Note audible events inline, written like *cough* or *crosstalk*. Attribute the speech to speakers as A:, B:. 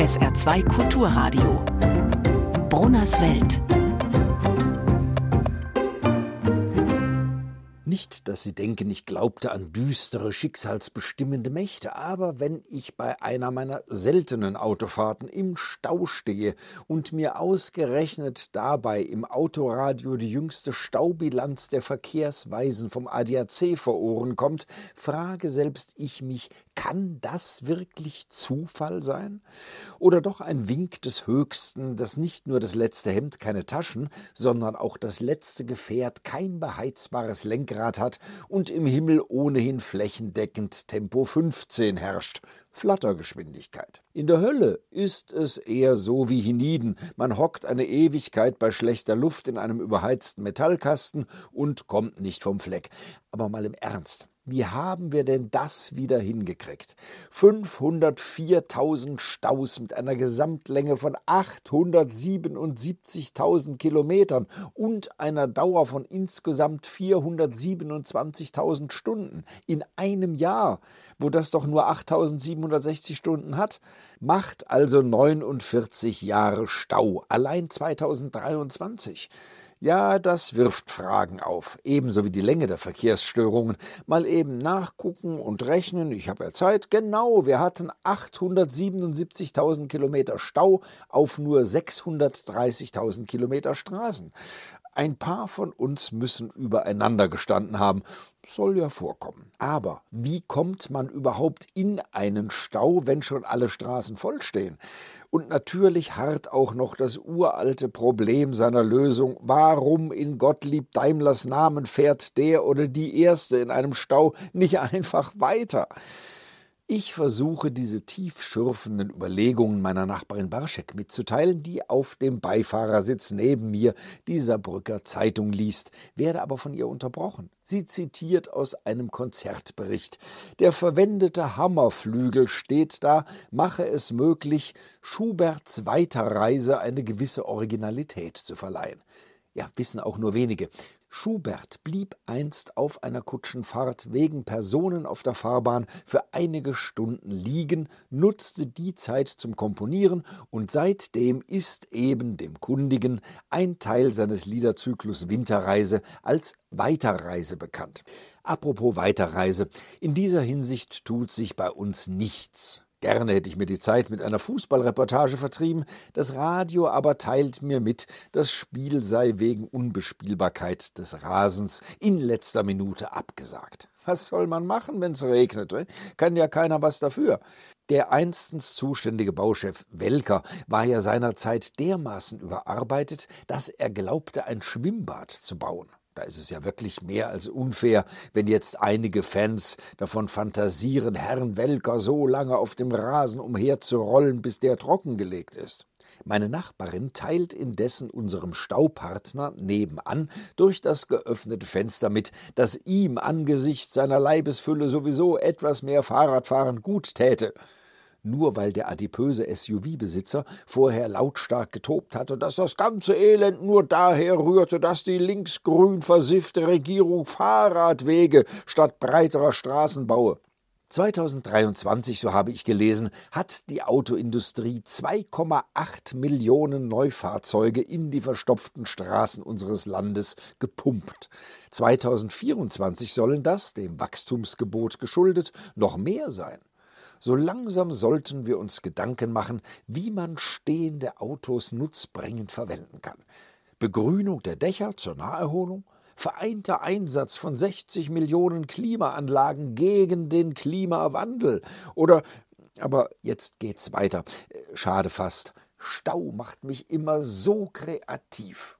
A: SR2 Kulturradio. Brunners Welt.
B: Nicht, dass Sie denken, ich glaubte an düstere, schicksalsbestimmende Mächte, aber wenn ich bei einer meiner seltenen Autofahrten im Stau stehe und mir ausgerechnet dabei im Autoradio die jüngste Staubilanz der Verkehrsweisen vom ADAC vor Ohren kommt, frage selbst ich mich, kann das wirklich Zufall sein? Oder doch ein Wink des Höchsten, dass nicht nur das letzte Hemd keine Taschen, sondern auch das letzte Gefährt kein beheizbares Lenkrad Lenkrad hat und im Himmel ohnehin flächendeckend Tempo 15 herrscht. Flattergeschwindigkeit. In der Hölle ist es eher so wie hienieden. Man hockt eine Ewigkeit bei schlechter Luft in einem überheizten Metallkasten und kommt nicht vom Fleck. Aber mal im Ernst. Wie haben wir denn das wieder hingekriegt? 504.000 Staus mit einer Gesamtlänge von 877.000 Kilometern und einer Dauer von insgesamt 427.000 Stunden in einem Jahr, wo das doch nur 8.760 Stunden hat, macht also 49 Jahre Stau, allein 2023. Ja, das wirft Fragen auf, ebenso wie die Länge der Verkehrsstörungen. Mal eben nachgucken und rechnen, ich habe ja Zeit. Genau, wir hatten 877.000 Kilometer Stau auf nur 630.000 Kilometer Straßen. Ein paar von uns müssen übereinander gestanden haben. Soll ja vorkommen. Aber wie kommt man überhaupt in einen Stau, wenn schon alle Straßen vollstehen? Und natürlich harrt auch noch das uralte Problem seiner Lösung. Warum in Gottlieb Daimlers Namen fährt der oder die Erste in einem Stau nicht *laughs* einfach weiter? Ich versuche diese tiefschürfenden Überlegungen meiner Nachbarin Barschek mitzuteilen, die auf dem Beifahrersitz neben mir die Saarbrücker Zeitung liest, werde aber von ihr unterbrochen. Sie zitiert aus einem Konzertbericht. Der verwendete Hammerflügel steht da, mache es möglich, Schuberts Weiterreise eine gewisse Originalität zu verleihen. Ja, wissen auch nur wenige. Schubert blieb einst auf einer Kutschenfahrt wegen Personen auf der Fahrbahn für einige Stunden liegen, nutzte die Zeit zum Komponieren und seitdem ist eben dem Kundigen ein Teil seines Liederzyklus Winterreise als Weiterreise bekannt. Apropos Weiterreise, in dieser Hinsicht tut sich bei uns nichts. Gerne hätte ich mir die Zeit mit einer Fußballreportage vertrieben, das Radio aber teilt mir mit, das Spiel sei wegen Unbespielbarkeit des Rasens in letzter Minute abgesagt. Was soll man machen, wenn's regnet? Eh? Kann ja keiner was dafür. Der einstens zuständige Bauchef Welker war ja seinerzeit dermaßen überarbeitet, dass er glaubte, ein Schwimmbad zu bauen. Da ist es ja wirklich mehr als unfair, wenn jetzt einige Fans davon fantasieren, Herrn Welker so lange auf dem Rasen umherzurollen, bis der trockengelegt ist. Meine Nachbarin teilt indessen unserem Staupartner nebenan durch das geöffnete Fenster mit, dass ihm angesichts seiner Leibesfülle sowieso etwas mehr Fahrradfahren gut täte nur weil der adipöse SUV-Besitzer vorher lautstark getobt hatte, dass das ganze Elend nur daher rührte, dass die linksgrün versiffte Regierung Fahrradwege statt breiterer Straßen baue. 2023, so habe ich gelesen, hat die Autoindustrie 2,8 Millionen Neufahrzeuge in die verstopften Straßen unseres Landes gepumpt. 2024 sollen das, dem Wachstumsgebot geschuldet, noch mehr sein. So langsam sollten wir uns Gedanken machen, wie man stehende Autos nutzbringend verwenden kann. Begrünung der Dächer zur Naherholung, vereinter Einsatz von 60 Millionen Klimaanlagen gegen den Klimawandel oder aber jetzt geht's weiter. Schade fast. Stau macht mich immer so kreativ.